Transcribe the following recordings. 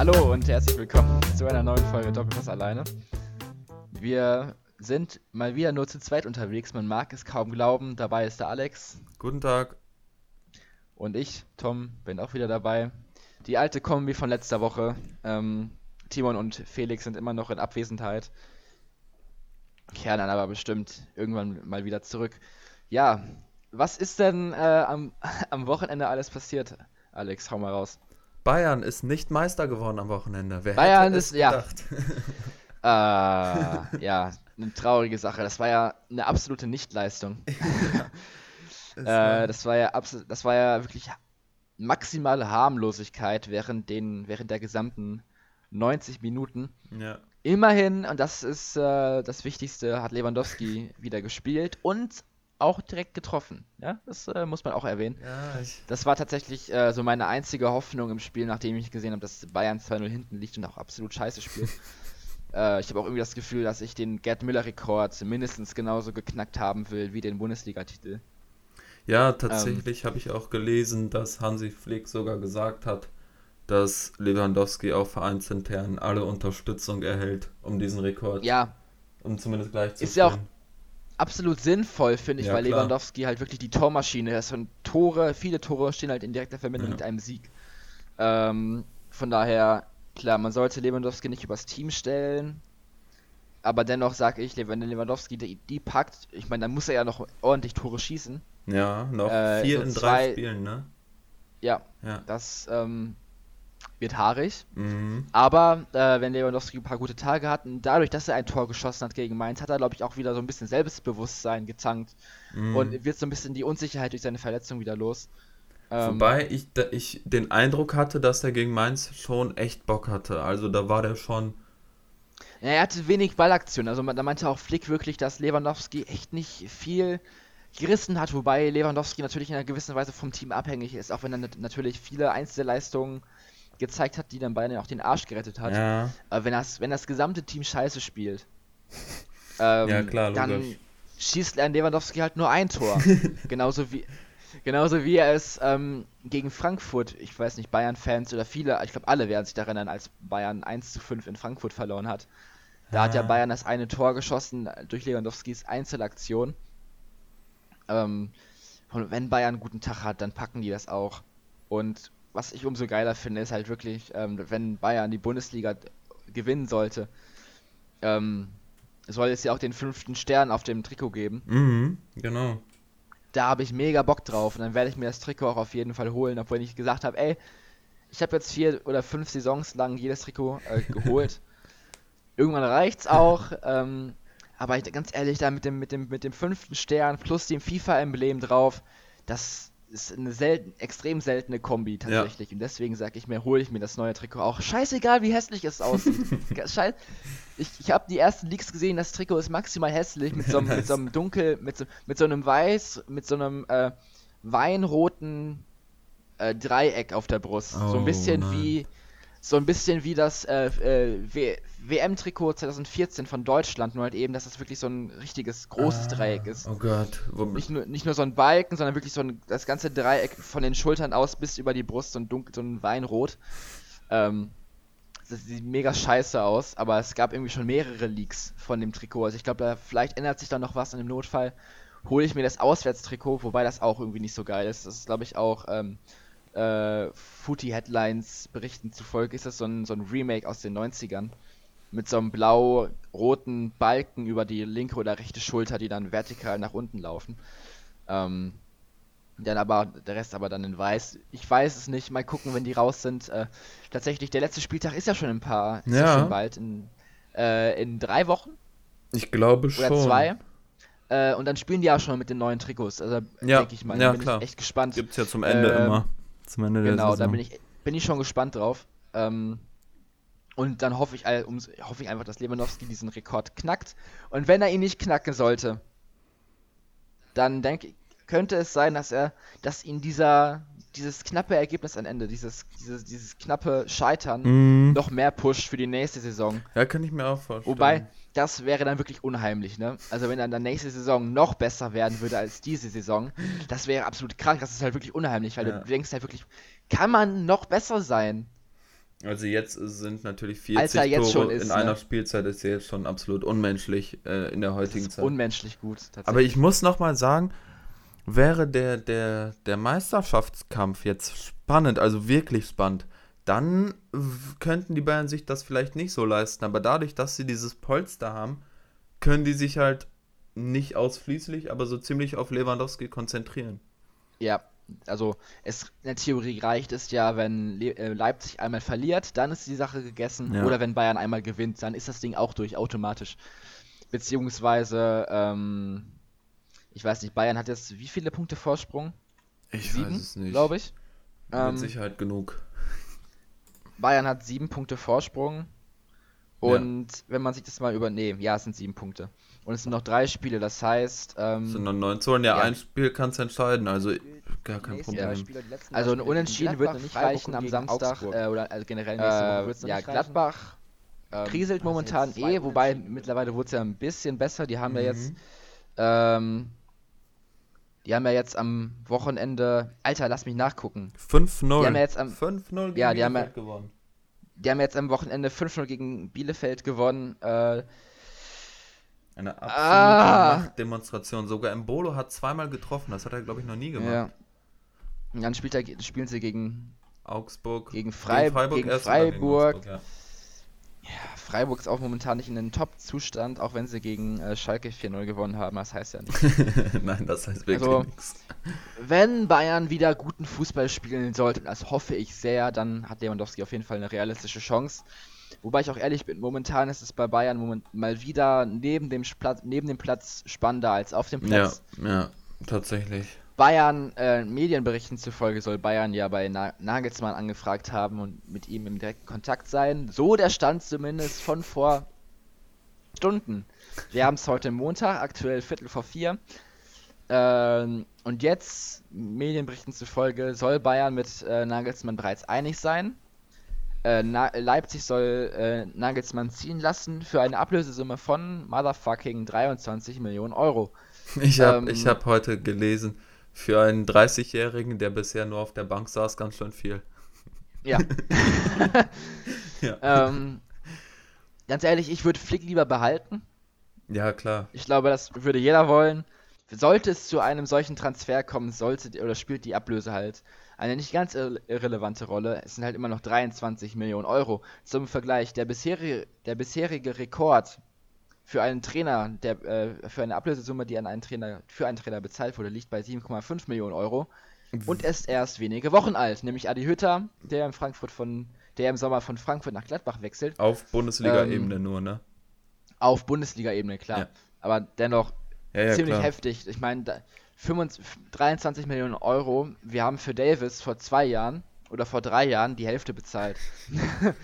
Hallo und herzlich willkommen zu einer neuen Folge Doppelpass alleine. Wir sind mal wieder nur zu zweit unterwegs, man mag es kaum glauben. Dabei ist der Alex Guten Tag. und ich, Tom, bin auch wieder dabei. Die alte Kombi von letzter Woche. Ähm, Timon und Felix sind immer noch in Abwesenheit. Kehren dann aber bestimmt irgendwann mal wieder zurück. Ja, was ist denn äh, am, am Wochenende alles passiert? Alex, hau mal raus. Bayern ist nicht Meister geworden am Wochenende. Wer Bayern ist- ja. Äh, ja, eine traurige Sache. Das war ja eine absolute Nichtleistung. Es Äh, das war ja das war ja wirklich maximale Harmlosigkeit während den, während der gesamten 90 Minuten. ja. Immerhin, und das ist äh, das Wichtigste, hat Lewandowski wieder gespielt und auch direkt getroffen. Ja, das äh, muss man auch erwähnen. ja, Das war tatsächlich äh, so meine einzige Hoffnung im Spiel, nachdem ich gesehen habe, dass Bayern 2-0 hinten liegt und auch absolut scheiße spielt. äh, ich habe auch irgendwie das Gefühl, dass ich den Gerd Müller-Rekord mindestens genauso geknackt haben will wie den Bundesliga-Titel. ja, Ähm. tatsächlich habe ich auch gelesen, dass Hansi Flick sogar gesagt hat, dass Lewandowski auch vereinsintern alle Unterstützung erhält, um diesen Rekord, Ja, um zumindest gleich zu Ist ja auch-. Absolut sinnvoll, finde ich, Ja, weil klar. Lewandowski halt wirklich die Tormaschine ist und Tore, viele Tore stehen halt in direkter Verbindung Ja. mit einem Sieg. Ähm, von daher, klar, man sollte Lewandowski nicht übers Team stellen, aber dennoch sage ich, wenn Lewandowski die, die packt, ich meine, dann muss er ja noch ordentlich Tore schießen. Ja, noch Äh, vier so in drei Spielen, ne? Ja, Ja. das ähm, wird haarig. Mhm. Aber äh, wenn Lewandowski ein paar gute Tage hat und dadurch, dass er ein Tor geschossen hat gegen Mainz, hat er, glaube ich, auch wieder so ein bisschen Selbstbewusstsein getankt Mhm. und wird so ein bisschen die Unsicherheit durch seine Verletzung wieder los. Ähm, Wobei ich, da- ich den Eindruck hatte, dass er gegen Mainz schon echt Bock hatte. Also da war der schon. ja, er hatte wenig Ballaktion. Also man- da meinte auch Flick wirklich, dass Lewandowski echt nicht viel gerissen hat, wobei Lewandowski natürlich in einer gewissen Weise vom Team abhängig ist, auch wenn er nat- natürlich viele Einzelleistungen gezeigt hat, die dann Bayern ja auch den Arsch gerettet hat. Ja, Aber wenn das, wenn das gesamte Team scheiße spielt, ähm, Ja, klar, dann logisch. schießt ein Lewandowski halt nur ein Tor. genauso wie genauso wie er es ähm, gegen Frankfurt, ich weiß nicht, Bayern-Fans oder viele, ich glaube alle werden sich daran erinnern, als Bayern 1 zu 5 in Frankfurt verloren hat. Da hat ja Ah. Bayern das eine Tor geschossen äh, durch Lewandowskis Einzelaktion. Ähm, und wenn Bayern einen guten Tag hat, dann packen die das auch. Und was ich umso geiler finde, ist halt wirklich, ähm, wenn Bayern die Bundesliga gewinnen sollte, ähm, soll es ja auch den fünften Stern auf dem Trikot geben. mhm, genau. Da habe ich mega Bock drauf und dann werde ich mir das Trikot auch auf jeden Fall holen, obwohl ich gesagt habe, ey, ich habe jetzt vier oder fünf Saisons lang jedes Trikot äh, geholt. Irgendwann reicht's auch. Ähm, aber ich, ganz ehrlich, da mit dem, mit dem, mit dem fünften Stern plus dem FIFA-Emblem drauf, das ist eine selten, extrem seltene Kombi tatsächlich. Und deswegen sage ich mir, hole ich mir das neue Trikot auch. Scheißegal, wie hässlich es aussieht. Scheiß, ich ich habe die ersten Leaks gesehen, das Trikot ist maximal hässlich mit so, einem- mit so einem dunkel, mit so, mit so einem weiß, mit so einem äh, weinroten äh, Dreieck auf der Brust. so ein Oh, bisschen nein. wie so ein bisschen wie das äh, äh, WM-Trikot 2014 von Deutschland, nur halt eben, dass das wirklich so ein richtiges großes Ah, Dreieck ist. Oh Gott. Nicht nur, nicht nur so ein Balken, sondern wirklich so ein, das ganze Dreieck von den Schultern aus bis über die Brust, so ein dunkel, so ein Weinrot. Ähm, das sieht mega scheiße aus, aber es gab irgendwie schon mehrere Leaks von dem Trikot. Also ich glaube, da vielleicht ändert sich da noch was und im Notfall hole ich mir das Auswärtstrikot, wobei das auch irgendwie nicht so geil ist. Das ist, glaube ich, auch ähm, äh, Footy Headlines Berichten zufolge ist das so ein, so ein Remake aus den 90ern. Mit so einem blau-roten Balken über die linke oder rechte Schulter, die dann vertikal nach unten laufen. Ähm, dann aber, der Rest aber dann in weiß. Ich weiß es nicht, mal gucken, wenn die raus sind. Äh, tatsächlich, der letzte Spieltag ist ja schon in ein paar, ist ja Ja. schon bald, in, äh, in drei Wochen ich glaube oder schon. zwei. Äh, und dann spielen die ja schon mit den neuen Trikots. Also Ja, denke ich mal, ja, bin klar. ich echt gespannt. Gibt's ja zum Ende Ähm, immer. Zum Ende der Genau, da Saison. bin ich, bin ich schon gespannt drauf. Ähm, und dann hoffe ich, hoffe ich einfach, dass Lewandowski diesen Rekord knackt. Und wenn er ihn nicht knacken sollte, dann denke ich, könnte es sein, dass er, dass ihn dieser, dieses knappe Ergebnis am Ende, dieses, dieses, dieses knappe Scheitern, Mhm. noch mehr pusht für die nächste Saison. Ja, kann ich mir auch vorstellen. Wobei, das wäre dann wirklich unheimlich, ne? Also wenn dann nächste Saison noch besser werden würde als diese Saison, das wäre absolut krank, das ist halt wirklich unheimlich, weil Ja. du denkst halt wirklich, kann man noch besser sein? Also jetzt sind natürlich 40 Als er jetzt Tore schon ist, in ne? einer Spielzeit ist ja jetzt schon absolut unmenschlich äh, in der Das heutigen ist Zeit. unmenschlich gut, tatsächlich. Aber ich muss noch mal sagen, wäre der, der, der Meisterschaftskampf jetzt spannend, also wirklich spannend, dann könnten die Bayern sich das vielleicht nicht so leisten. Aber dadurch, dass sie dieses Polster haben, können die sich halt nicht ausschließlich, aber so ziemlich auf Lewandowski konzentrieren. Ja, also es in der Theorie reicht es ja, wenn Le äh, Leipzig einmal verliert, dann ist die Sache gegessen. Ja. Oder wenn Bayern einmal gewinnt, dann ist das Ding auch durch, automatisch. Beziehungsweise, ähm, ich weiß nicht, Bayern hat jetzt wie viele Punkte Vorsprung? Ich Sieben, glaube ich. Mit Ähm, Sicherheit genug. Bayern hat sieben Punkte Vorsprung. Und wenn man sich das mal über. Nee, ja, es sind sieben Punkte. Und es sind noch drei Spiele, das heißt. Ähm, Es sind noch neun Zonen. Ja, ja. ein Spiel kann es entscheiden, also gar kein Problem. Spiele, also ein Unentschieden wird noch nicht reichen am Samstag. Äh, oder also generell nächste Woche wird's noch ja, Gladbach kriselt momentan eh, wobei mittlerweile wurde es ja ein bisschen besser. Die haben ja jetzt. Mhm. Ähm, die haben ja jetzt am Wochenende. Alter, lass mich nachgucken. 5-0. Die haben ja jetzt am- 5-0 gegen Ja, die haben ja- Bielefeld gewonnen. Die haben jetzt am Wochenende 5-0 gegen Bielefeld gewonnen. Äh, Eine absolute Ah. Machtdemonstration. Sogar Embolo hat zweimal getroffen. Das hat er, glaube ich, noch nie gemacht. ja. Und dann spielt er, spielen sie gegen Augsburg. Gegen Frei- gegen und dann Freiburg. Augsburg, Freiburg ist auch momentan nicht in einem Top-Zustand, auch wenn sie gegen äh, Schalke 4-0 gewonnen haben. Das heißt ja nicht. ja. Nein, das heißt wirklich Also- nichts. Wenn Bayern wieder guten Fußball spielen sollte, das hoffe ich sehr, dann hat Lewandowski auf jeden Fall eine realistische Chance. Wobei ich auch ehrlich bin, momentan ist es bei Bayern mal wieder neben dem, Platz, neben dem Platz spannender als auf dem Ja, Platz. ja, tatsächlich. Bayern, äh, Medienberichten zufolge soll Bayern ja bei Na Nagelsmann angefragt haben und mit ihm im direkten Kontakt sein. So der Stand zumindest von vor Stunden. Wir haben es heute Montag, aktuell Viertel vor vier. Ähm, und jetzt, Medienberichten zufolge, soll Bayern mit äh, Nagelsmann bereits einig sein. Äh, Leipzig soll äh, Nagelsmann ziehen lassen für eine Ablösesumme von motherfucking 23 Millionen Euro. Ich habe Ähm, ich hab heute gelesen, für einen 30-Jährigen, der bisher nur auf der Bank saß, ganz schön viel. Ja. Ja. ähm, ganz ehrlich, ich würde Flick lieber behalten. Ja, klar. Ich glaube, das würde jeder wollen. Sollte es zu einem solchen Transfer kommen, sollte oder spielt die Ablöse halt eine nicht ganz irre- irrelevante Rolle. Es sind halt immer noch 23 Millionen Euro. Zum Vergleich, der bisherige, der bisherige Rekord für einen Trainer, der äh, für eine Ablösesumme, die an einen Trainer, für einen Trainer bezahlt wurde, liegt bei 7,5 Millionen Euro und ist erst wenige Wochen alt, nämlich Adi Hütter, der in Frankfurt von, der im Sommer von Frankfurt nach Gladbach wechselt. Auf Bundesliga-Ebene Ähm, nur, ne? Auf Bundesliga-Ebene, klar. Ja. Aber dennoch Ja, ja, ziemlich klar. heftig. Ich meine, da- 25 23 Millionen Euro. Wir haben für Davis vor zwei Jahren oder vor drei Jahren die Hälfte bezahlt.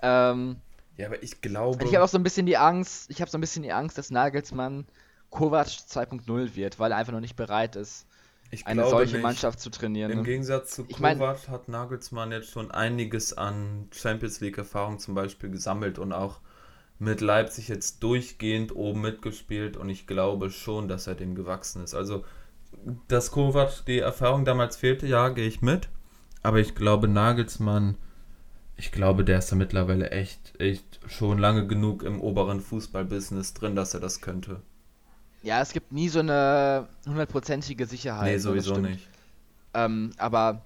ähm, Ja, aber ich glaube. ich habe auch so ein bisschen die Angst, ich habe so ein bisschen die Angst, dass Nagelsmann Kovac 2.0 wird, weil er einfach noch nicht bereit ist, ich eine solche nicht. Mannschaft zu trainieren. Im ne? Gegensatz zu Ich mein- Kovac hat Nagelsmann jetzt schon einiges an Champions League-Erfahrung zum Beispiel gesammelt und auch mit Leipzig jetzt durchgehend oben mitgespielt und ich glaube schon, dass er dem gewachsen ist. Also, dass Kovac die Erfahrung damals fehlte, ja, gehe ich mit. Aber ich glaube, Nagelsmann, ich glaube, der ist da mittlerweile echt, echt schon lange genug im oberen Fußballbusiness drin, dass er das könnte. Ja, es gibt nie so eine hundertprozentige Sicherheit. nee, das sowieso nicht. Ähm, aber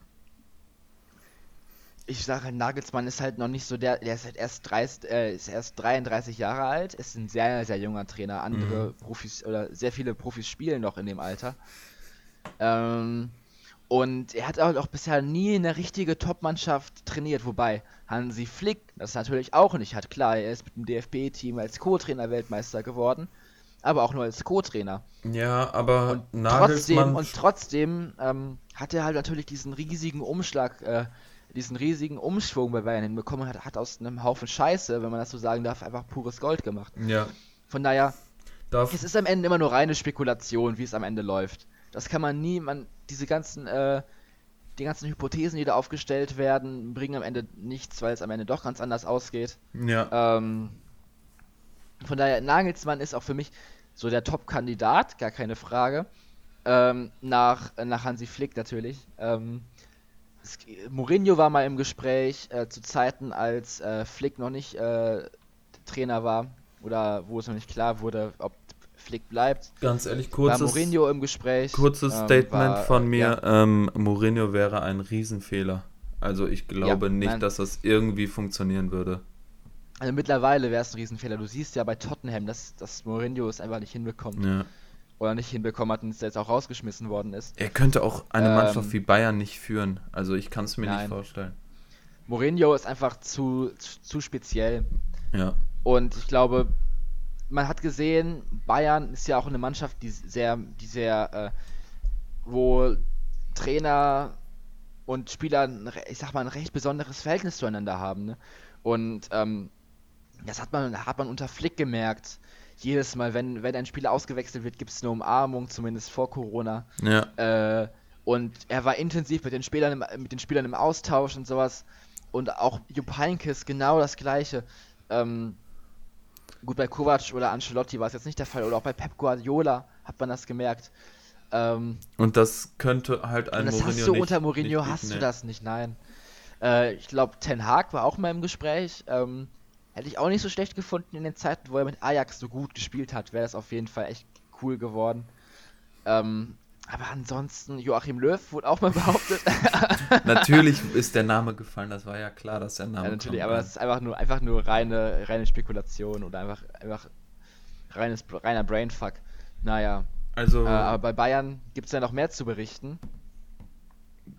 ich sage, Nagelsmann ist halt noch nicht so der, der ist halt erst 30, äh, ist erst 33 Jahre alt, ist ein sehr, sehr junger Trainer. Andere Mhm. Profis oder sehr viele Profis spielen noch in dem Alter. Ähm, und er hat auch bisher nie eine richtige Top-Mannschaft trainiert, wobei Hansi Flick das natürlich auch nicht hat. Klar, er ist mit dem DFB-Team als Co-Trainer Weltmeister geworden, aber auch nur als Co-Trainer. Ja, aber Und trotzdem, Nagelsmann und trotzdem ähm, hat er halt natürlich diesen riesigen Umschlag, äh, diesen riesigen Umschwung bei Bayern hinbekommen und hat, hat aus einem Haufen Scheiße, wenn man das so sagen darf, einfach pures Gold gemacht. Ja, Von daher, darf, es ist am Ende immer nur reine Spekulation, wie es am Ende läuft. Das kann man nie, man, diese ganzen, äh, die ganzen Hypothesen, die da aufgestellt werden, bringen am Ende nichts, weil es am Ende doch ganz anders ausgeht. ja, Ähm, von daher, Nagelsmann ist auch für mich so der Top-Kandidat, gar keine Frage. Ähm, nach, nach Hansi Flick natürlich. Ähm, es, Mourinho war mal im Gespräch äh, zu Zeiten, als äh, Flick noch nicht äh, Trainer war oder wo es noch nicht klar wurde, ob Flick bleibt. Ganz ehrlich, War kurzes, Mourinho im Gespräch. kurzes ähm, Statement war, von mir. Ja, Ähm, Mourinho wäre ein Riesenfehler. Also ich glaube Ja, nicht, nein. dass das irgendwie funktionieren würde. also mittlerweile wäre es ein Riesenfehler. Du siehst ja bei Tottenham, dass, dass Mourinho es einfach nicht hinbekommt. Ja. Oder nicht hinbekommen hat und es jetzt auch rausgeschmissen worden ist. Er könnte auch eine Ähm, Mannschaft wie Bayern nicht führen. Also ich kann es mir nicht Nein. vorstellen. Mourinho ist einfach zu, zu, zu speziell. Ja. Und ich glaube, man hat gesehen, Bayern ist ja auch eine Mannschaft, die sehr, die sehr, äh, wo Trainer und Spieler, ich sag mal, ein recht besonderes Verhältnis zueinander haben. Ne? Und ähm, das hat man, hat man unter Flick gemerkt. Jedes Mal, wenn, wenn ein Spieler ausgewechselt wird, gibt es eine Umarmung, zumindest vor Corona. Ja. Äh, und er war intensiv mit den Spielern im, mit den Spielern im Austausch und sowas. Und auch Jupp Heynckes genau das gleiche. Ähm, gut, bei Kovac oder Ancelotti war es jetzt nicht der Fall. Oder auch bei Pep Guardiola hat man das gemerkt. Ähm, Und das könnte halt ein und das Mourinho hast du nicht, unter Mourinho, nicht hast bieten, du nee. das nicht, nein. Äh, ich glaube, Ten Hag war auch mal im Gespräch. Ähm, hätte ich auch nicht so schlecht gefunden in den Zeiten, wo er mit Ajax so gut gespielt hat. Wäre das auf jeden Fall echt cool geworden. Ähm, aber ansonsten, Joachim Löw wurde auch mal behauptet. Natürlich ist der Name gefallen, das war ja klar, dass der Name Ja, natürlich, aber ja. das ist einfach nur, einfach nur reine, reine Spekulation oder einfach, einfach reines, reiner Brainfuck. Naja, Also, äh, aber bei Bayern gibt es ja noch mehr zu berichten.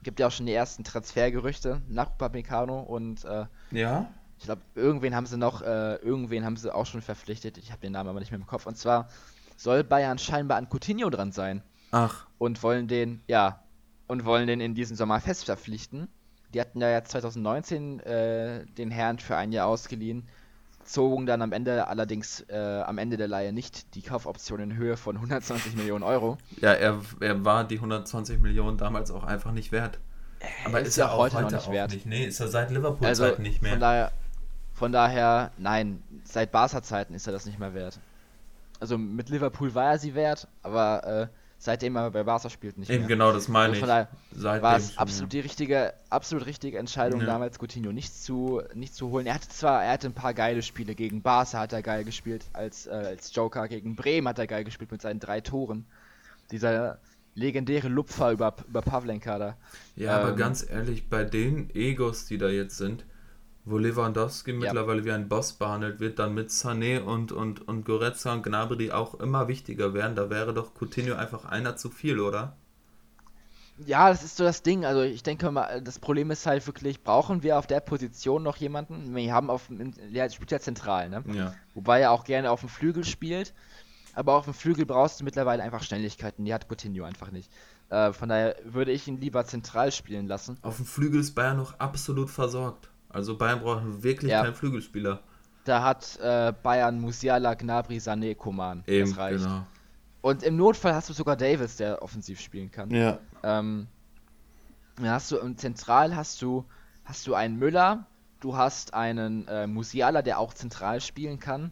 Gibt ja auch schon die ersten Transfergerüchte nach Upamecano und äh, ja, ich glaube, irgendwen haben sie noch, äh, irgendwen haben sie auch schon verpflichtet. Ich habe den Namen aber nicht mehr im Kopf. Und zwar soll Bayern scheinbar an Coutinho dran sein ach, und wollen den, ja, und wollen den in diesem Sommer fest verpflichten. Die hatten ja jetzt 2019 äh, den Herrn für ein Jahr ausgeliehen, zogen dann am Ende allerdings äh, am Ende der Leihe nicht die Kaufoption in Höhe von 120 Millionen Euro. ja, er, er war die 120 Millionen damals auch einfach nicht wert. Aber ist, er auch heute, noch nicht auch wert. nicht. Nee, ist er seit Liverpool Also Zeit nicht mehr. von daher, von daher, nein, seit Barca-Zeiten ist er das nicht mehr wert. Also mit Liverpool war er sie wert, aber äh, seitdem er bei Barca spielt nicht Eben mehr. genau, das meine Also ich. war es absolut die richtige, absolut richtige Entscheidung Ja. damals, Coutinho nicht zu, nicht zu holen. Er hatte zwar, er hatte ein paar geile Spiele gegen Barca hat er geil gespielt als, äh, als Joker, gegen Bremen hat er geil gespielt mit seinen drei Toren. Dieser legendäre Lupfer über, über Pavlenka da. Ja, aber Ähm, ganz ehrlich, bei den Egos, die da jetzt sind, wo Lewandowski mittlerweile wie ein Boss behandelt wird, dann mit Sané und, und, und Goretzka und Gnabry auch immer wichtiger werden, da wäre doch Coutinho einfach einer zu viel, oder? Ja, das ist so das Ding. Also ich denke mal, das Problem ist halt wirklich, brauchen wir auf der Position noch jemanden? Wir haben auf dem, der spielt ja zentral, ne? Ja. Wobei er auch gerne auf dem Flügel spielt. Aber auf dem Flügel brauchst du mittlerweile einfach Schnelligkeiten. Die hat Coutinho einfach nicht. Äh, von daher würde ich ihn lieber zentral spielen lassen. Auf dem Flügel ist Bayern noch absolut versorgt. Also Bayern braucht wirklich Ja. keinen Flügelspieler. Da hat äh, Bayern Musiala, Gnabry, Sané, Coman. Eben, das reicht. genau. Und im Notfall hast du sogar Davis, der offensiv spielen kann. Ja. Ähm, dann hast du im Zentral hast du hast du einen Müller, du hast einen äh, Musiala, der auch zentral spielen kann.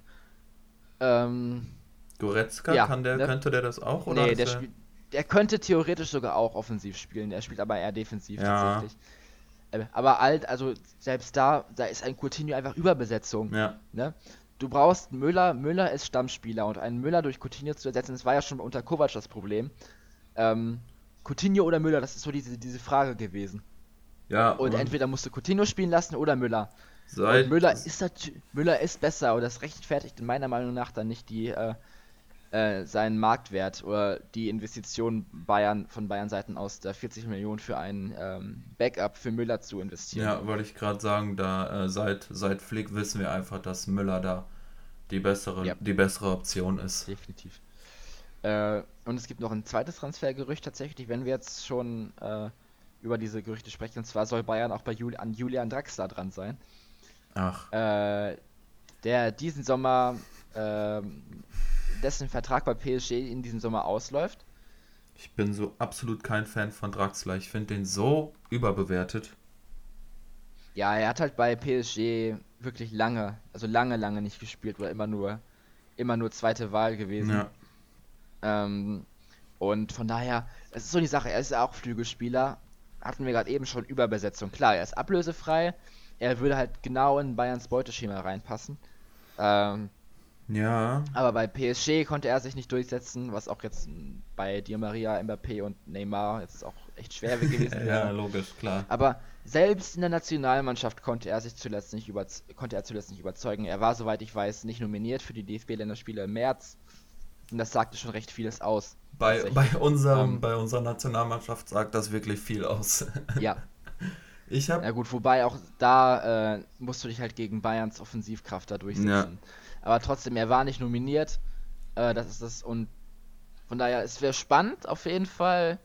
Ähm, Goretzka, Ja, kann der, ne? könnte der das auch? Oder nee, der, er- spielt, der könnte theoretisch sogar auch offensiv spielen, der spielt aber eher defensiv Ja. tatsächlich. Äh, Aber alt, also selbst da, da ist ein Coutinho einfach Überbesetzung. Ja, Ne? Du brauchst Müller, Müller ist Stammspieler und einen Müller durch Coutinho zu ersetzen, das war ja schon unter Kovac das Problem. Ähm, Coutinho oder Müller, das ist so diese, diese Frage gewesen. ja Und entweder musst du Coutinho spielen lassen oder Müller. Und Müller ist Müller ist besser und das rechtfertigt in meiner Meinung nach dann nicht die äh, äh, seinen Marktwert oder die Investition Bayern von Bayern Seiten aus da 40 Millionen für einen ähm, Backup für Müller zu investieren. Ja, wollte ich gerade sagen, da äh, seit, seit Flick wissen wir einfach, dass Müller da die bessere, Ja. die bessere Option ist. Definitiv. Äh, und es gibt noch ein zweites Transfergerücht tatsächlich, wenn wir jetzt schon äh, über diese Gerüchte sprechen. Und zwar soll Bayern auch bei Juli an Julian Draxler dran sein. Ach, Äh, der diesen Sommer, ähm, dessen Vertrag bei PSG in diesem Sommer ausläuft. ich bin so absolut kein Fan von Draxler. Ich finde den so überbewertet. Ja, er hat halt bei PSG wirklich lange, also lange, lange nicht gespielt oder immer nur, immer nur zweite Wahl gewesen. Ja, Ähm, und von daher, es ist so die Sache, er ist ja auch Flügelspieler, hatten wir gerade eben schon Überbesetzung. Klar, er ist ablösefrei. Er würde halt genau in Bayerns Beuteschema reinpassen. Ähm, Ja. aber bei PSG konnte er sich nicht durchsetzen, was auch jetzt bei Di Maria, Mbappé und Neymar jetzt auch echt schwer gewesen Ja, wäre. logisch, klar. Aber selbst in der Nationalmannschaft konnte er sich zuletzt nicht über konnte er zuletzt nicht überzeugen. Er war, soweit ich weiß, nicht nominiert für die DFB-Länderspiele im März. Und das sagte schon recht vieles aus. Bei, bei, unserem, Ähm. bei unserer Nationalmannschaft sagt das wirklich viel aus. Ja, Ich habe ja gut, wobei auch da äh, musst du dich halt gegen Bayerns Offensivkraft da durchsetzen. Aber trotzdem, er war nicht nominiert. Äh, das ist das und von daher, es wäre spannend auf jeden Fall.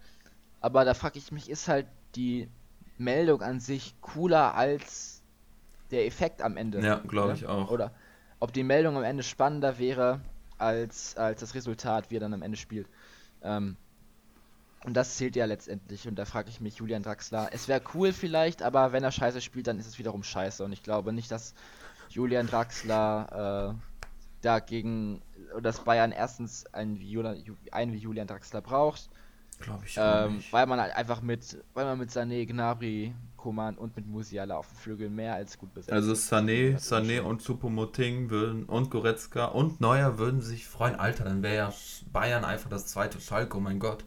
Aber da frage ich mich, ist halt die Meldung an sich cooler als der Effekt am Ende? Ja, glaube ich auch. Oder ob die Meldung am Ende spannender wäre als, als das Resultat, wie er dann am Ende spielt. Ähm, und das zählt ja letztendlich. Und da frage ich mich, Julian Draxler, es wäre cool vielleicht, aber wenn er scheiße spielt, dann ist es wiederum scheiße. Und ich glaube nicht, dass Julian Draxler äh, dagegen, dass Bayern erstens einen wie, Julian, einen wie Julian Draxler braucht, Glaube ich ähm, weil man halt einfach mit, weil man mit Sané, Gnabry, Koman und mit Musiala auf dem Flügel mehr als gut besetzt Also. Sané, ist Sané und Choupo-Moting würden und Goretzka und Neuer würden sich freuen. Alter, dann wäre ja Bayern einfach das zweite Schalke, oh mein Gott.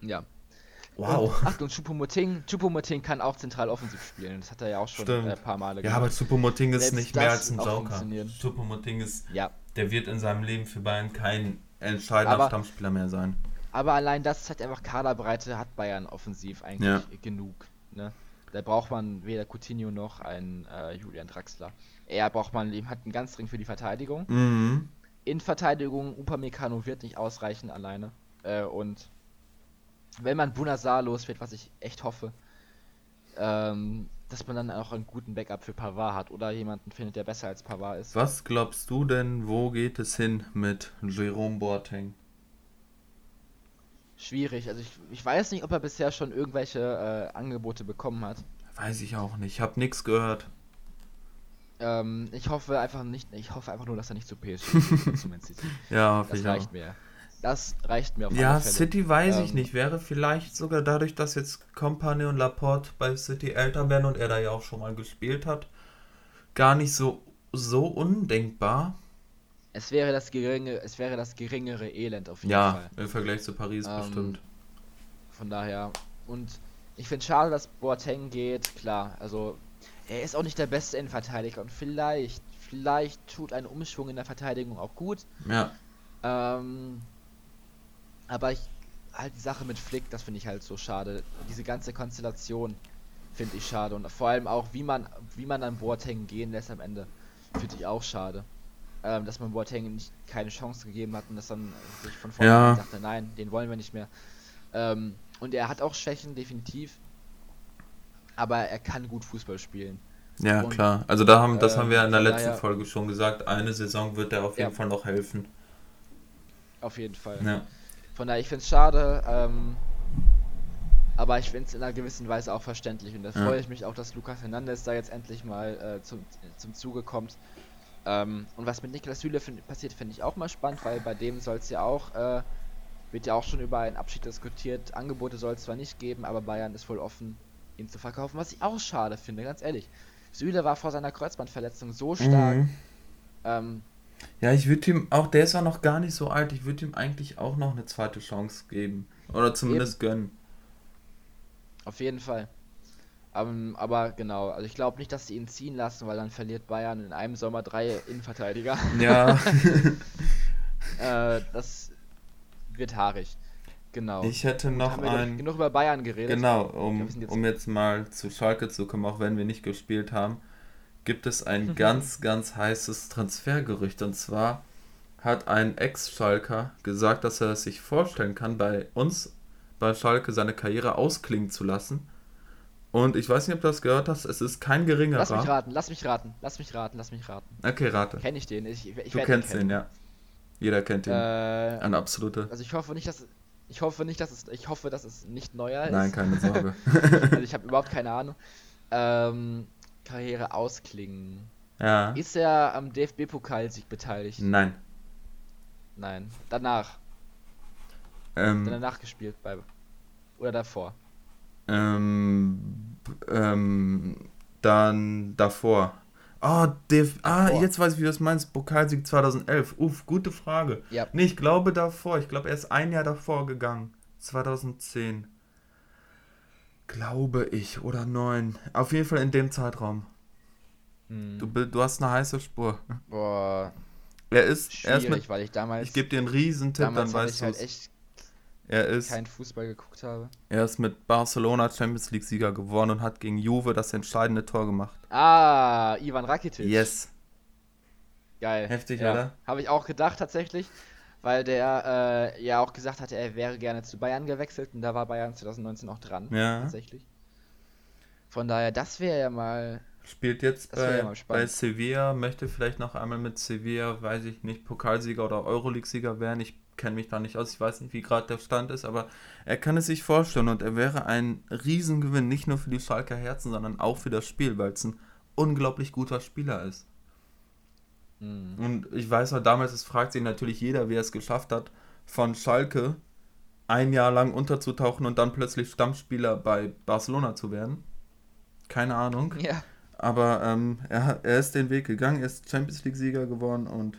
Ja. Wow. Und, Achtung, Choupo-Moting, Choupo-Moting kann auch zentral offensiv spielen. Das hat er ja auch schon äh, ein paar Male Ja, aber Choupo-Moting ist Selbst nicht mehr als ein Joker. Choupo-Moting ist, Ja, der wird in seinem Leben für Bayern kein entscheidender Aber- Stammspieler mehr sein. aber allein das zeigt einfach Kaderbreite hat Bayern offensiv eigentlich Ja. genug. Ne? Da braucht man weder Coutinho noch einen äh, Julian Draxler. Er braucht man, ihm hat einen ganz dringend für die Verteidigung. Mhm. In Verteidigung, Upamecano wird nicht ausreichen alleine. Äh, und wenn man Bunazar los wird, was ich echt hoffe, ähm, dass man dann auch einen guten Backup für Pavard hat oder jemanden findet, der besser als Pavard ist. Was glaubst du denn, wo geht es hin mit Jerome Boateng? Schwierig. Also ich, ich weiß nicht, ob er bisher schon irgendwelche äh, Angebote bekommen hat. Weiß ich auch nicht. Ich habe nichts gehört. Ähm, ich hoffe einfach nicht, ich hoffe einfach nur, dass er nicht zu PSG geht, sondern zu Man City. Ja, hoffe Das ich auch. reicht mir. Das reicht mir auf Ja, alle Fälle. City weiß ich Ähm, nicht. Wäre vielleicht sogar dadurch, dass jetzt Company und Laporte bei City älter werden und er da ja auch schon mal gespielt hat, gar nicht so, so undenkbar. Es wäre das geringe, es wäre das geringere Elend auf jeden Ja, Fall. im Vergleich zu Paris Ähm, bestimmt. Von daher. Und ich finde schade, dass Boateng geht. Klar, also er ist auch nicht der beste Innenverteidiger und vielleicht, vielleicht tut ein Umschwung in der Verteidigung auch gut. Ja, Ähm, aber ich halt die Sache mit Flick, das finde ich halt so schade. Diese ganze Konstellation finde ich schade und vor allem auch, wie man, wie man an Boateng gehen lässt am Ende, finde ich auch schade. Ähm, dass man Boateng nicht keine Chance gegeben hat und dass dann sich von vornherein Ja. sagte, nein, den wollen wir nicht mehr. Ähm, und er hat auch Schwächen, definitiv. Aber er kann gut Fußball spielen. ja, Und, klar. Also da haben, das ähm, haben wir in der letzten daher- Folge schon gesagt. Eine Saison wird er auf jeden Ja. Fall noch helfen. Auf jeden Fall. Ja. Von daher, ich finde es schade, ähm, aber ich finde es in einer gewissen Weise auch verständlich. Und da Ja. freue ich mich auch, dass Lukas Hernandez da jetzt endlich mal äh, zum, zum Zuge kommt. Ähm, und was mit Niklas Süle find, passiert, finde ich auch mal spannend, weil bei dem soll es ja auch, äh, wird ja auch schon über einen Abschied diskutiert. Angebote soll es zwar nicht geben, aber Bayern ist wohl offen, ihn zu verkaufen, was ich auch schade finde, ganz ehrlich. Süle war vor seiner Kreuzbandverletzung so stark. Mhm. Ähm, Ja, ich würde ihm auch, der ist ja noch gar nicht so alt, ich würde ihm eigentlich auch noch eine zweite Chance geben. Oder zumindest gönnen. Auf jeden Fall. Ähm, aber genau, also ich glaube nicht, dass sie ihn ziehen lassen, weil dann verliert Bayern in einem Sommer drei Innenverteidiger. Ja, äh, das wird haarig. Genau. ich hätte Gut, noch ein. genug über Bayern geredet. Genau, um, glaub, jetzt- um jetzt mal zu Schalke zu kommen, auch wenn wir nicht gespielt haben, gibt es ein ganz, ganz heißes Transfergerücht. Und zwar hat ein Ex-Schalker gesagt, dass er es sich vorstellen kann, bei uns, bei Schalke, seine Karriere ausklingen zu lassen. Und ich weiß nicht, ob du das gehört hast, es ist kein Lass mich geringerer. raten, lass mich raten, lass mich raten, lass mich raten. Okay, rate. Kenn ich den? Ich, ich, Du kennst ihn, ja. Jeder kennt ihn. Äh, Ein absoluter. also ich hoffe nicht, dass ich hoffe nicht, dass es ich hoffe, dass es nicht neuer ist. Nein, keine Sorge. Also ich habe überhaupt keine Ahnung. Ähm, Karriere ausklingen. ja. Ist er am DFB-Pokalsieg beteiligt? Nein. Nein. Danach. Ähm, danach gespielt bei. Oder davor. Ähm, ähm, dann davor. Oh, DF ah, Davor. jetzt weiß ich, wie du das meinst. Pokalsieg 2011. Uff, gute Frage. Ja. Nee, ich glaube davor. Ich glaube, er ist ein Jahr davor gegangen. 2010. Glaube ich. Oder neun. Auf jeden Fall in dem Zeitraum. Hm. Du, du hast eine heiße Spur. Boah, Er ist, er schwierig, mit, weil ich damals, ich gebe dir einen Riesentipp, dann damals weil weißt ich du halt es. echt Er ist, keinen Fußball geguckt habe. er ist mit Barcelona Champions League Sieger geworden und hat gegen Juve das entscheidende Tor gemacht. Ah, Ivan Rakitic. Yes. Geil. Heftig, ja. oder? Habe ich auch gedacht tatsächlich, weil der äh, ja auch gesagt hatte, er wäre gerne zu Bayern gewechselt und da war Bayern 2019 auch dran. Ja. Tatsächlich. Von daher, das wäre ja mal. Spielt jetzt wär ja bei, mal bei Sevilla, möchte vielleicht noch einmal mit Sevilla, weiß ich nicht, Pokalsieger oder Euroleague-Sieger werden. Ich kenne mich da nicht aus, ich weiß nicht, wie gerade der Stand ist, aber er kann es sich vorstellen und er wäre ein Riesengewinn, nicht nur für die Schalker Herzen, sondern auch für das Spiel, weil es ein unglaublich guter Spieler ist. Hm. Und ich weiß noch, damals, es fragt sich natürlich jeder, wie er es geschafft hat, von Schalke ein Jahr lang unterzutauchen und dann plötzlich Stammspieler bei Barcelona zu werden. Keine Ahnung. Ja. Aber ähm, er, er ist den Weg gegangen, er ist Champions League-Sieger geworden und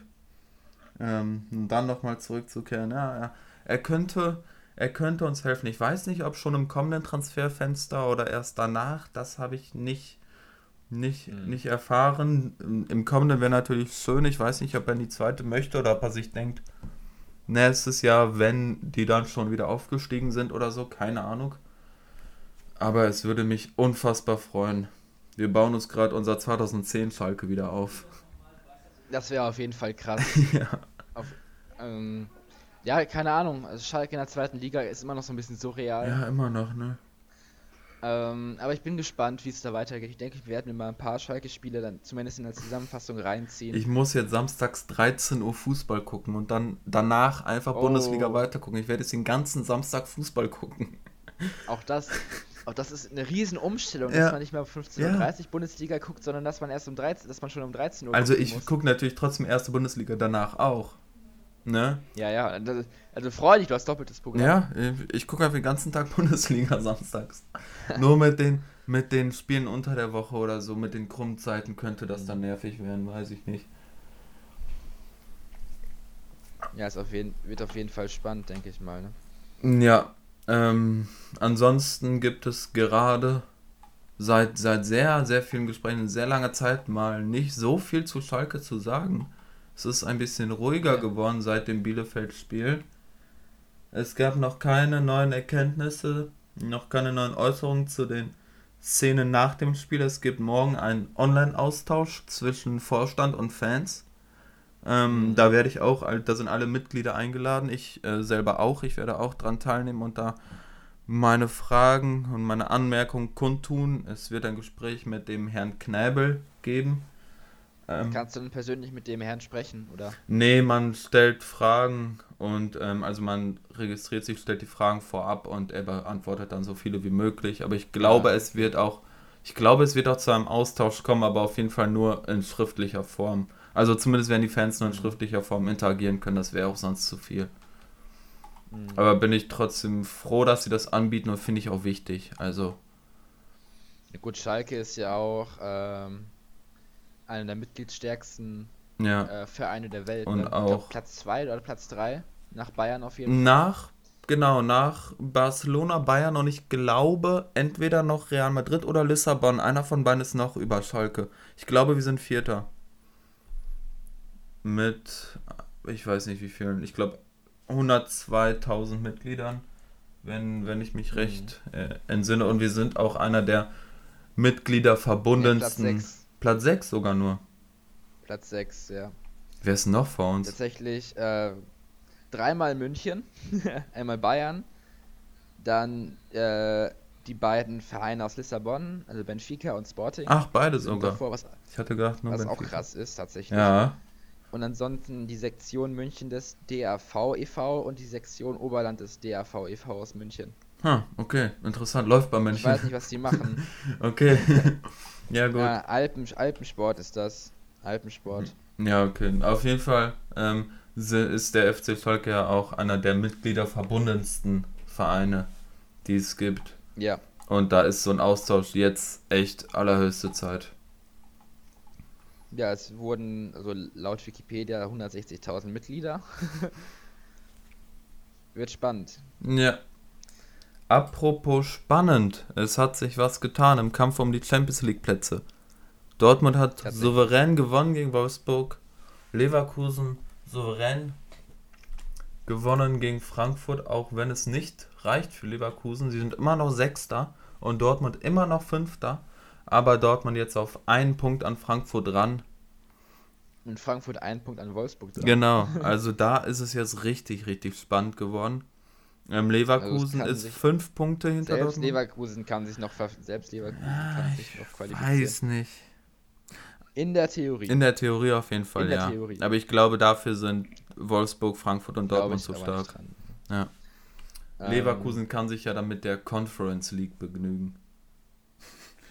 ähm, dann nochmal zurückzukehren. Ja, ja, er könnte, er könnte uns helfen. Ich weiß nicht, ob schon im kommenden Transferfenster oder erst danach. Das habe ich nicht, nicht, Hm. nicht erfahren. Im, kommenden wäre natürlich schön. Ich weiß nicht, ob er in die zweite möchte oder ob er sich denkt, nächstes Jahr, wenn die dann schon wieder aufgestiegen sind oder so, keine Ahnung. Aber es würde mich unfassbar freuen. Wir bauen uns gerade unser 2010 Schalke wieder auf. Das wäre auf jeden Fall krass. ja. ähm, ja, keine Ahnung. Also Schalke in der zweiten Liga ist immer noch so ein bisschen surreal. ja, immer noch, ne? Ähm, aber ich bin gespannt, wie es da weitergeht. Ich denke, wir werden mir mal ein paar Schalke-Spiele dann zumindest in der Zusammenfassung reinziehen. Ich muss jetzt samstags 13 Uhr Fußball gucken und dann danach einfach Oh. Bundesliga weitergucken. Ich werde jetzt den ganzen Samstag Fußball gucken. Auch das, auch das ist eine riesen Umstellung, Ja. dass man nicht mehr um 15.30 Uhr Bundesliga guckt, sondern dass man erst um 13, dass man schon um 13 Uhr Also ich gucke natürlich trotzdem erste Bundesliga danach auch. Ne? Ja, ja, das- also freu dich, du hast doppeltes Programm. Ja, ich gucke einfach den ganzen Tag Bundesliga samstags. Nur mit den, mit den Spielen unter der Woche oder so, mit den Krummzeiten könnte das dann nervig werden, weiß ich nicht. Ja, ist auf jeden, wird auf jeden Fall spannend, denke ich mal. Ne? Ja, ähm, ansonsten gibt es gerade seit, seit sehr, sehr vielen Gesprächen in sehr langer Zeit mal nicht so viel zu Schalke zu sagen. Es ist ein bisschen ruhiger Ja. geworden seit dem Bielefeld-Spiel. Es gab noch keine neuen Erkenntnisse, noch keine neuen Äußerungen zu den Szenen nach dem Spiel. Es gibt morgen einen Online-Austausch zwischen Vorstand und Fans. Ähm, Mhm. Da werde ich auch, da sind alle Mitglieder eingeladen, ich äh, selber auch, ich werde auch dran teilnehmen und da meine Fragen und meine Anmerkungen kundtun. Es wird ein Gespräch mit dem Herrn Knäbel geben. Ähm, Kannst du denn persönlich mit dem Herrn sprechen, oder? nee, man stellt Fragen und ähm, also man registriert sich, stellt die Fragen vorab und er beantwortet dann so viele wie möglich. Aber ich glaube, Ja. es wird auch, ich glaube, es wird auch zu einem Austausch kommen, aber auf jeden Fall nur in schriftlicher Form. Also zumindest werden die Fans nur in Mhm. schriftlicher Form interagieren können, das wäre auch sonst zu viel. Hm. Aber bin ich trotzdem froh, dass sie das anbieten und finde ich auch wichtig. Also, Gut, Schalke ist ja auch ähm, einer der mitgliedstärksten ja. äh, Vereine der Welt. Und ne? Ich glaub, auch- Platz 2 oder Platz 3 nach Bayern auf jeden Fall. Nach, genau, nach Barcelona, Bayern und ich glaube entweder noch Real Madrid oder Lissabon. Einer von beiden ist noch über Schalke. Ich glaube, wir sind Vierter. Mit, ich weiß nicht wie vielen, ich glaube 102.000 Mitgliedern, wenn, wenn ich mich Mhm. recht äh, entsinne. Und wir sind auch einer der Mitglieder Ja, Platz verbundensten. 6. Platz 6 sogar nur. Platz 6, ja. Wer ist denn noch vor uns? Tatsächlich äh, dreimal München, einmal Bayern, dann äh, die beiden Vereine aus Lissabon, also Benfica und Sporting. Ach, beide sind sogar. Davor, was, Ich hatte gedacht, nur was auch Benfica. krass ist tatsächlich. Ja, Und ansonsten die Sektion München des DAV e.V. und die Sektion Oberland des DAV e.V. aus München. ha, okay, interessant. Läuft bei Ich München. weiß nicht, was die machen. Okay. ja, gut. ja, Alpen, Alpensport ist das. Alpensport. Ja, okay. Auf jeden Fall ähm, ist der FC Schalke ja auch einer der mitgliederverbundensten Vereine, die es gibt. Ja. Und da ist so ein Austausch jetzt echt allerhöchste Zeit. Ja, es wurden, also laut Wikipedia, 160.000 Mitglieder. Wird spannend. Ja. Apropos spannend, es hat sich was getan im Kampf um die Champions League Plätze. Dortmund hat Tatsächlich. souverän gewonnen gegen Wolfsburg. Leverkusen souverän gewonnen gegen Frankfurt, auch wenn es nicht reicht für Leverkusen. Sie sind immer noch Sechster und Dortmund immer noch Fünfter. Aber Dortmund jetzt auf einen Punkt an Frankfurt ran. Und Frankfurt einen Punkt an Wolfsburg dran. Genau, also da ist es jetzt richtig, richtig spannend geworden. Ähm, Leverkusen Also ist fünf Punkte hinter Selbst Dortmund. Leverkusen kann sich noch selbst Leverkusen kann sich noch qualifizieren. Ah, Weiß nicht. In der Theorie. In der Theorie auf jeden Fall, ja. Theorie. Aber ich glaube, dafür sind Wolfsburg, Frankfurt und Dortmund ich zu stark. Ja. Ähm, Leverkusen kann sich ja dann mit der Conference League begnügen.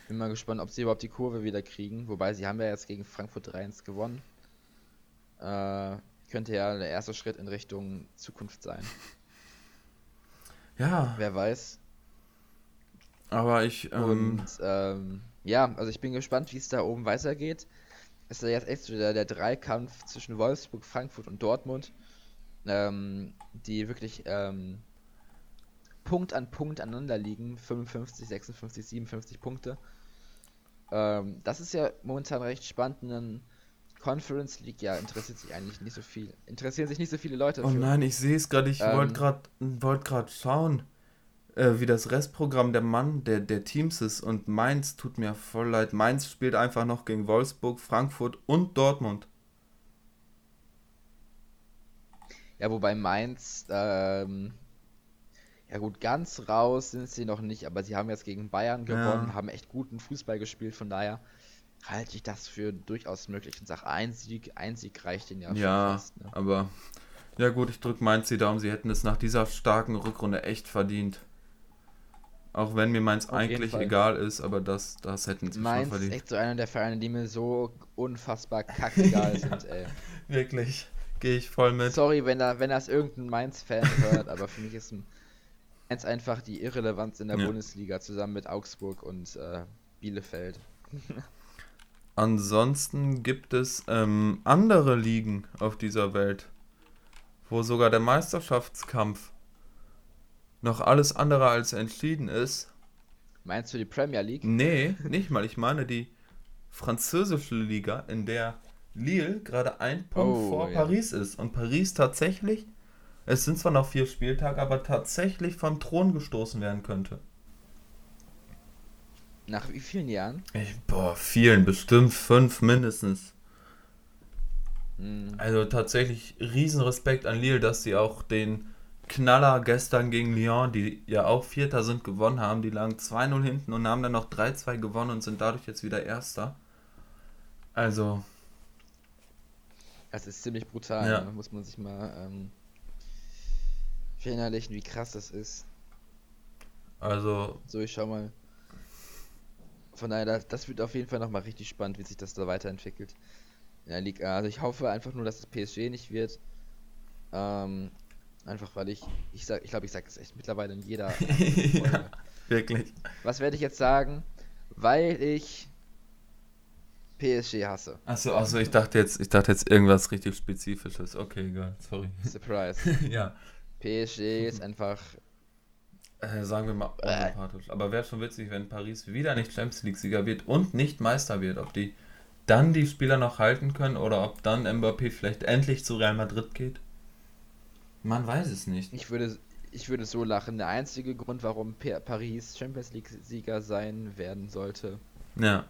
Bin mal gespannt, ob sie überhaupt die Kurve wieder kriegen. Wobei sie haben ja jetzt gegen Frankfurt 3-1 gewonnen. Äh, könnte ja der erste Schritt in Richtung Zukunft sein. Ja, Wer weiß. aber ich, ähm, Und ähm, ja, also ich bin gespannt, wie es da oben weitergeht. Es ist ja jetzt echt so der, der Dreikampf zwischen Wolfsburg, Frankfurt und Dortmund, ähm, die wirklich ähm, Punkt an Punkt aneinander liegen. 55, 56, 57 Punkte. Ähm, das ist ja momentan recht spannend. Dann Conference League, ja, interessiert sich eigentlich nicht so viel. Interessieren sich nicht so viele Leute oh für. nein, ich sehe es gerade, ich Ähm, wollte gerade wollt grad schauen, äh, wie das Restprogramm der Mann, der, der Teams ist und Mainz tut mir voll leid. Mainz spielt einfach noch gegen Wolfsburg, Frankfurt und Dortmund. Ja, wobei Mainz, ähm, ja gut, ganz raus sind sie noch nicht, aber sie haben jetzt gegen Bayern gewonnen, Ja. haben echt guten Fußball gespielt, von daher halte ich das für durchaus möglich und sage, ein Sieg, ein Sieg reicht ihnen ja schon Ja, fast, ne? aber ja gut, ich drücke Mainz die Daumen, sie hätten es nach dieser starken Rückrunde echt verdient. Auch wenn mir Mainz Auf eigentlich egal ist, aber das, das hätten sie Mainz schon ist verdient. echt so einer der Vereine, die mir so unfassbar kackegal sind, ey. Wirklich, gehe ich voll mit. Sorry, wenn, da, wenn das irgendein Mainz-Fan hört, aber für mich ist Mainz einfach die Irrelevanz in der Ja. Bundesliga zusammen mit Augsburg und äh, Bielefeld. Ansonsten gibt es ähm, andere Ligen auf dieser Welt, wo sogar der Meisterschaftskampf noch alles andere als entschieden ist. Meinst du die Premier League? Nee, nicht mal. Ich meine die französische Liga, in der Lille gerade ein Punkt Oh, vor ja. Paris ist. Und Paris tatsächlich, es sind zwar noch vier Spieltage, aber tatsächlich vom Thron gestoßen werden könnte. Nach wie vielen Jahren? Ich, boah, vielen, bestimmt fünf mindestens. Hm. Also tatsächlich Riesenrespekt an Lille, dass sie auch den Knaller gestern gegen Lyon, die ja auch Vierter sind, gewonnen haben. Die lagen 2-0 hinten und haben dann noch 3-2 gewonnen und sind dadurch jetzt wieder Erster. Also, Das ist ziemlich brutal, Ja. ne? muss man sich mal ähm, verinnerlichen, wie krass das ist. also, So, ich schau mal. Von daher, das, wird auf jeden Fall nochmal richtig spannend, wie sich das da weiterentwickelt. In der Liga. Also ich hoffe einfach nur, dass das PSG nicht wird. Ähm, einfach weil ich, ich sag, ich glaube, ich sage es echt mittlerweile in jeder ja, wirklich. Was werde ich jetzt sagen? Weil ich PSG hasse. Achso, achso, ich dachte jetzt, ich dachte jetzt irgendwas richtig Spezifisches. Okay, egal, sorry. Surprise. ja, PSG ist einfach äh, sagen wir mal unsympathisch. Aber wäre schon witzig, wenn Paris wieder nicht Champions League-Sieger wird und nicht Meister wird. Ob die dann die Spieler noch halten können oder ob dann Mbappé vielleicht endlich zu Real Madrid geht. Man weiß es nicht. Ich würde, ich würde so lachen. Der einzige Grund, warum Pa- Paris Champions League-Sieger sein werden sollte, Ja.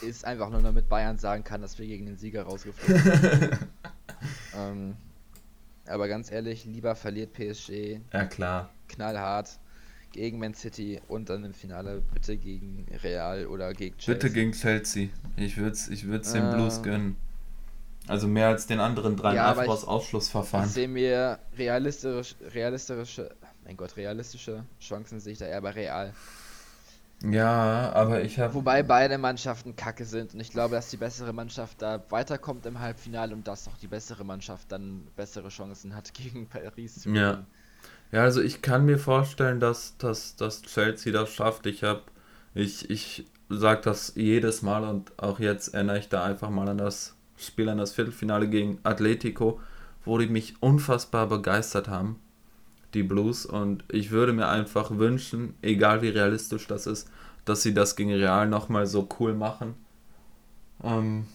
ist einfach nur damit Bayern sagen kann, dass wir gegen den Sieger rausgeflogen sind. ähm, aber ganz ehrlich, lieber verliert PSG ja, klar. knallhart gegen Man City und dann im Finale bitte gegen Real oder gegen Chelsea. Bitte gegen Chelsea. Ich würde es ich würd's den Äh. Blues gönnen. Also mehr als den anderen dreien, Ja, einfach aus Ausschlussverfahren. Ich sehe mir realistisch, realistische, mein Gott, realistische Chancen sehe ich da eher bei Real. Ja, aber ich habe. Wobei beide Mannschaften kacke sind und ich glaube, dass die bessere Mannschaft da weiterkommt im Halbfinale und dass auch die bessere Mannschaft dann bessere Chancen hat gegen Paris zu Ja. gewinnen. Ja, also ich kann mir vorstellen, dass, dass, dass Chelsea das schafft. Ich habe, ich, ich sage das jedes Mal und auch jetzt erinnere ich da einfach mal an das Spiel, an das Viertelfinale gegen Atletico, wo die mich unfassbar begeistert haben, die Blues. Und ich würde mir einfach wünschen, egal wie realistisch das ist, dass sie das gegen Real nochmal so cool machen. Ähm,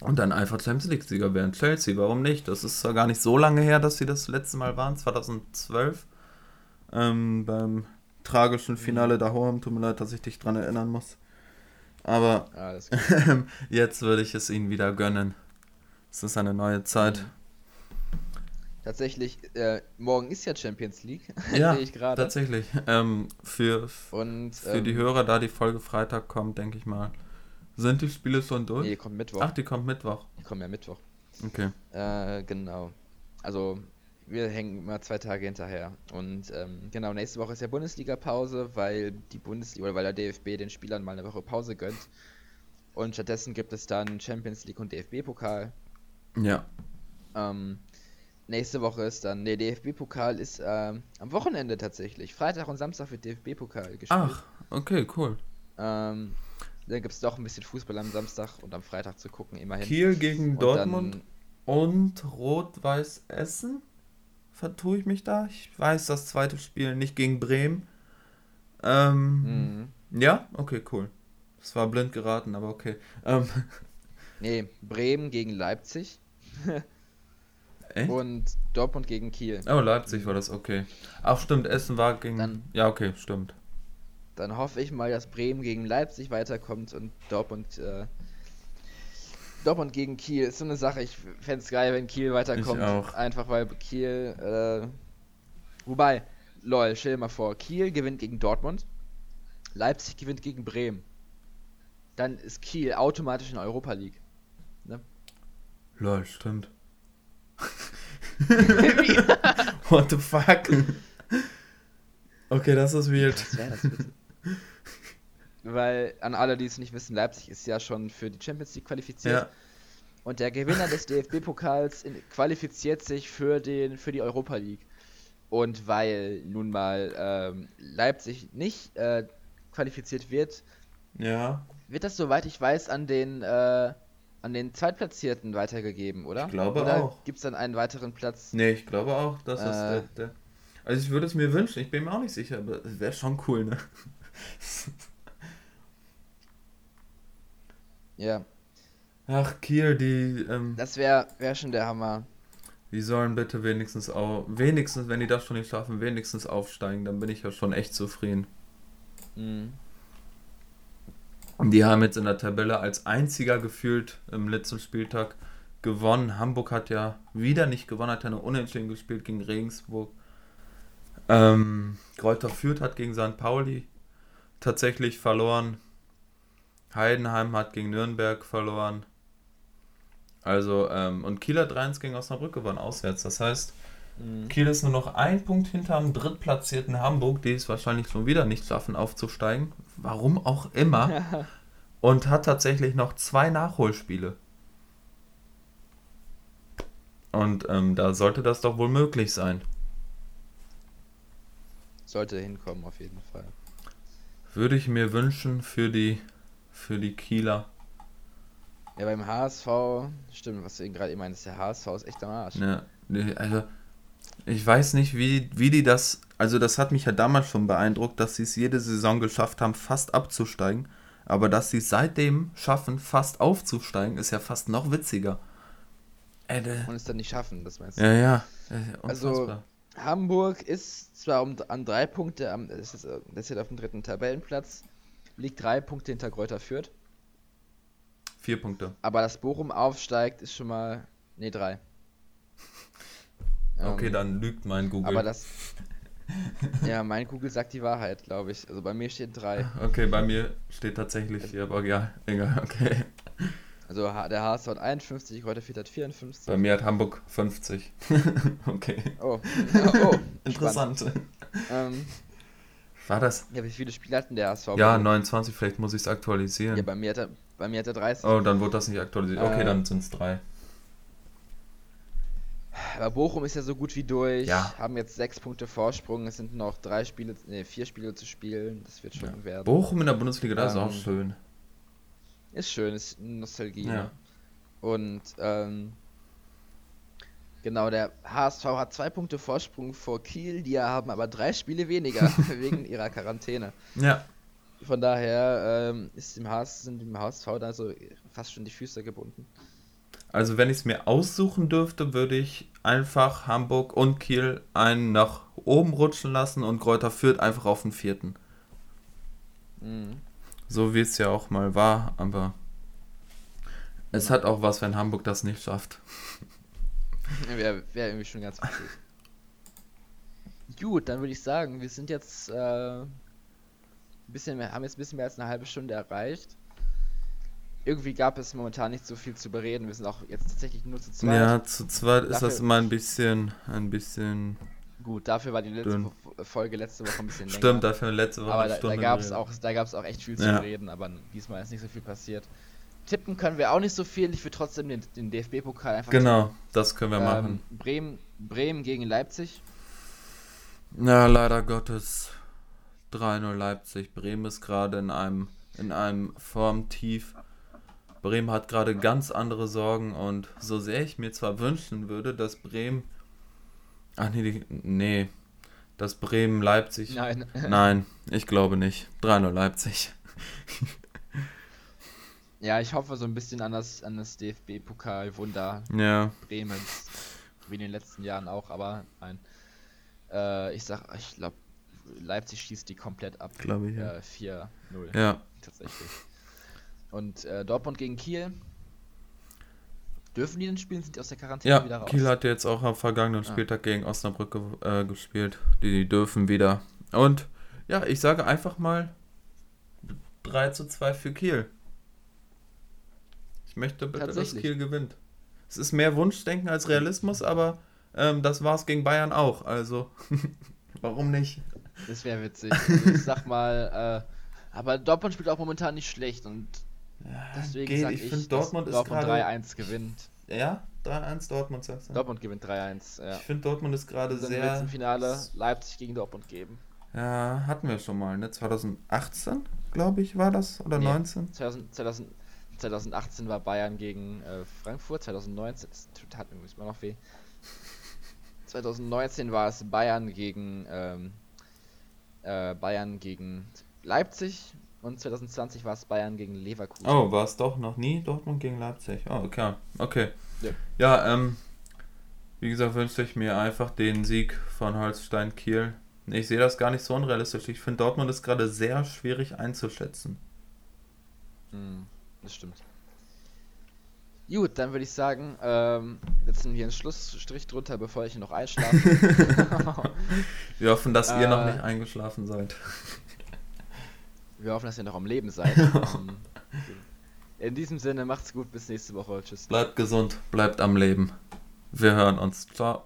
und dann einfach Champions League-Sieger werden. Chelsea, warum nicht? Das ist zwar gar nicht so lange her, dass sie das letzte Mal waren, 2012. Ähm, beim tragischen Finale daheim. Tut mir leid, dass ich dich dran erinnern muss. Aber jetzt würde ich es ihnen wieder gönnen. Es ist eine neue Zeit. Mhm. Tatsächlich, äh, morgen ist ja Champions League. Ja, ich gerade. Tatsächlich. Ähm, für Und, für ähm, die Hörer, da die Folge Freitag kommt, denke ich mal. Sind die Spiele schon durch? Nee, die kommt Mittwoch. Ach, die kommt Mittwoch. Die kommen ja Mittwoch. Okay. Äh, genau. Also, wir hängen immer zwei Tage hinterher. Und ähm, genau, nächste Woche ist ja Bundesliga-Pause, weil die Bundesliga oder weil der DFB den Spielern mal eine Woche Pause gönnt. Und stattdessen gibt es dann Champions League und DFB-Pokal. Ja. Ähm, nächste Woche ist dann, der DFB-Pokal ist ähm, am Wochenende tatsächlich. Freitag und Samstag wird DFB-Pokal gespielt. Ach, okay, cool. Ähm, dann gibt es doch ein bisschen Fußball am Samstag und am Freitag zu gucken, immerhin. Kiel gegen und Dortmund dann, und Rot-Weiß Essen? vertue ich mich da. Ich weiß das zweite Spiel nicht gegen Bremen. Ähm, mhm. Ja, okay, cool. Das war blind geraten, aber okay. Ähm. Nee, Bremen gegen Leipzig. Echt? Und Dortmund gegen Kiel. Oh, Leipzig war das, okay. Ach, stimmt, Essen war gegen. Dann, ja, okay, stimmt. Dann hoffe ich mal, dass Bremen gegen Leipzig weiterkommt und Dortmund äh, Dortmund gegen Kiel ist so eine Sache. Ich fände es geil, wenn Kiel weiterkommt. Einfach weil Kiel. Äh, wobei, lol, stell dir mal vor, Kiel gewinnt gegen Dortmund, Leipzig gewinnt gegen Bremen. Dann ist Kiel automatisch in der Europa League. Ne? Lol, stimmt. What the fuck? Okay, das ist weird. Was wäre das bitte? weil an alle, die es nicht wissen, Leipzig ist ja schon für die Champions League qualifiziert. Ja. Und der Gewinner des DFB-Pokals qualifiziert sich für, den, für die Europa League. Und weil nun mal ähm, Leipzig nicht äh, qualifiziert wird, ja. wird das, soweit ich weiß, an den, äh, an den Zweitplatzierten weitergegeben, oder? Ich glaube oder auch. Gibt es dann einen weiteren Platz? Nee, ich glaube auch, dass äh, ist der, der. Also ich würde es mir wünschen, ich bin mir auch nicht sicher, aber es wäre schon cool, ne? Ja. Ach, Kiel, die. Ähm, das wäre wär schon der Hammer. Die sollen bitte wenigstens auch. Wenigstens, wenn die das schon nicht schaffen, wenigstens aufsteigen, dann bin ich ja schon echt zufrieden. Mhm. Die haben jetzt in der Tabelle als einziger gefühlt im letzten Spieltag gewonnen. Hamburg hat ja wieder nicht gewonnen, hat ja eine Unentschieden gespielt gegen Regensburg. Ähm, Kräuter Fürth hat gegen St. Pauli tatsächlich verloren. Heidenheim hat gegen Nürnberg verloren. Also, ähm, und Kiel hat 3 gegen Osnabrück gewonnen, auswärts. Das heißt, mhm. Kiel ist nur noch ein Punkt hinterm drittplatzierten Hamburg, die es wahrscheinlich schon wieder nicht schaffen, aufzusteigen. Warum auch immer. und hat tatsächlich noch zwei Nachholspiele. Und ähm, da sollte das doch wohl möglich sein. Sollte hinkommen, auf jeden Fall. Würde ich mir wünschen für die für die Kieler. Ja, beim HSV, stimmt, was du gerade eben meinst, der HSV ist echt am Arsch. Ja, also ich weiß nicht, wie, wie die das, also das hat mich ja damals schon beeindruckt, dass sie es jede Saison geschafft haben, fast abzusteigen. Aber dass sie seitdem schaffen, fast aufzusteigen, ist ja fast noch witziger. Äh, Und es dann nicht schaffen, das meinst du? Ja, ja. Äh, also Hamburg ist zwar um, an drei Punkte, am, das ist, das ist jetzt auf dem dritten Tabellenplatz, liegt drei Punkte hinter Kräuter Fürth. Vier Punkte. Aber dass Bochum aufsteigt, ist schon mal. Ne, drei. Okay, ähm, dann lügt mein Google. Aber das. ja, mein Google sagt die Wahrheit, glaube ich. Also bei mir steht drei. Okay, bei mir steht tatsächlich vier, aber ja, egal, okay. Also der HSV hat 51, Kräuter Fürth hat 54. Bei mir hat Hamburg 50. okay. Oh, oh, oh interessant. Ähm, war das? Ja, wie viele Spiele hatten der HSV? Ja, 29, vielleicht muss ich es aktualisieren. Ja, bei mir, hat er, bei mir hat er 30. Oh, dann wurde das nicht aktualisiert. Okay, äh, dann sind es drei. Aber Bochum ist ja so gut wie durch. Ja. Haben jetzt sechs Punkte Vorsprung. Es sind noch drei Spiele, nee, vier Spiele zu spielen. Das wird schon Ja. werden. Bochum in der Bundesliga, das ist auch Ähm, schön. Ist schön, ist Nostalgie. Ja. Ne? Und ähm, genau, der HSV hat zwei Punkte Vorsprung vor Kiel, die haben aber drei Spiele weniger wegen ihrer Quarantäne. Ja. Von daher ähm, ist dem HS, sind dem HSV da so fast schon die Füße gebunden. Also wenn ich es mir aussuchen dürfte, würde ich einfach Hamburg und Kiel einen nach oben rutschen lassen und Kräuter Fürth einfach auf den vierten. Mhm. So wie es ja auch mal war, aber es hat auch was, wenn Hamburg das nicht schafft. Wäre wär irgendwie schon ganz witzig. Gut, dann würde ich sagen, wir sind jetzt äh, ein bisschen mehr, haben jetzt ein bisschen mehr als eine halbe Stunde erreicht. Irgendwie gab es momentan nicht so viel zu bereden. Wir sind auch jetzt tatsächlich nur zu zweit. Ja, zu zweit ist das Dafür- immer ein bisschen, ein bisschen. Gut, dafür war die letzte Dünn. Folge letzte Woche ein bisschen länger. Stimmt, dafür letzte Woche aber da, da gab es auch, da gab's auch echt viel zu Ja. reden, aber diesmal ist nicht so viel passiert. Tippen können wir auch nicht so viel. Ich würde trotzdem den, den DFB-Pokal einfach Genau, das können wir tippen. machen. Ähm, Bremen, Bremen gegen Leipzig. Ja, leider Gottes 3-0 Leipzig. Bremen ist gerade in einem, in einem Formtief. Bremen hat gerade ganz andere Sorgen und so sehr ich mir zwar wünschen würde, dass Bremen. Ach nee, die, nee. Dass Bremen Leipzig. Nein. Nein, ich glaube nicht. 3-0 Leipzig. Ja, ich hoffe so ein bisschen an das, an das DFB-Pokal-Wunder Ja, Bremens. Wie in den letzten Jahren auch, aber nein. Äh, ich sag, ich glaube, Leipzig schießt die komplett ab. glaube ich. Ja. Äh, 4-0 ja. tatsächlich. Und äh, Dortmund gegen Kiel. Dürfen die denn spielen? Sind die aus der Quarantäne wieder Ja, raus? Kiel hat jetzt auch am vergangenen Ah. Spieltag gegen Osnabrück ge äh, gespielt. Die, die dürfen wieder. Und ja, ich sage einfach mal 3 zu 2 für Kiel. Ich möchte bitte, dass. Kiel gewinnt. Es ist mehr Wunschdenken als Realismus, aber ähm, das war es gegen Bayern auch. Also, warum nicht? Das wäre witzig. Also ich sag mal, äh, aber Dortmund spielt auch momentan nicht schlecht und deswegen geht. sag Ich ich, finde, Dortmund ist Dortmund gerade. 3-1 gewinnt. Ja, 3-1 Dortmund, sagst du? Dortmund gewinnt 3-1, ja. Ich finde, Dortmund ist gerade Dann wird sehr. im Finale Leipzig gegen Dortmund geben. Ja, hatten wir schon mal, ne? 2018, glaube ich, war das? Oder Nee. 19? 2000, 2000, 2018 war Bayern gegen äh, Frankfurt, 2019, das tut- hat mir übrigens immer noch weh. 2019 war es Bayern gegen ähm, äh, Bayern gegen Leipzig und 2020 war es Bayern gegen Leverkusen. Oh, war es doch noch nie Dortmund gegen Leipzig? Oh, okay. Okay. Ja. Ja, ähm, wie gesagt, wünsche ich mir einfach den Sieg von Holstein Kiel. Ich sehe das gar nicht so unrealistisch. Ich finde, Dortmund ist gerade sehr schwierig einzuschätzen. Hm, das stimmt. Gut, dann würde ich sagen, ähm, setzen wir einen Schlussstrich drunter, bevor ich noch einschlafe. Wir hoffen, dass ihr noch Äh. nicht eingeschlafen seid. Wir hoffen, dass ihr noch am Leben seid. Ähm, In diesem Sinne, macht's gut, bis nächste Woche. Tschüss. Bleibt gesund, bleibt am Leben. Wir hören uns. Ciao.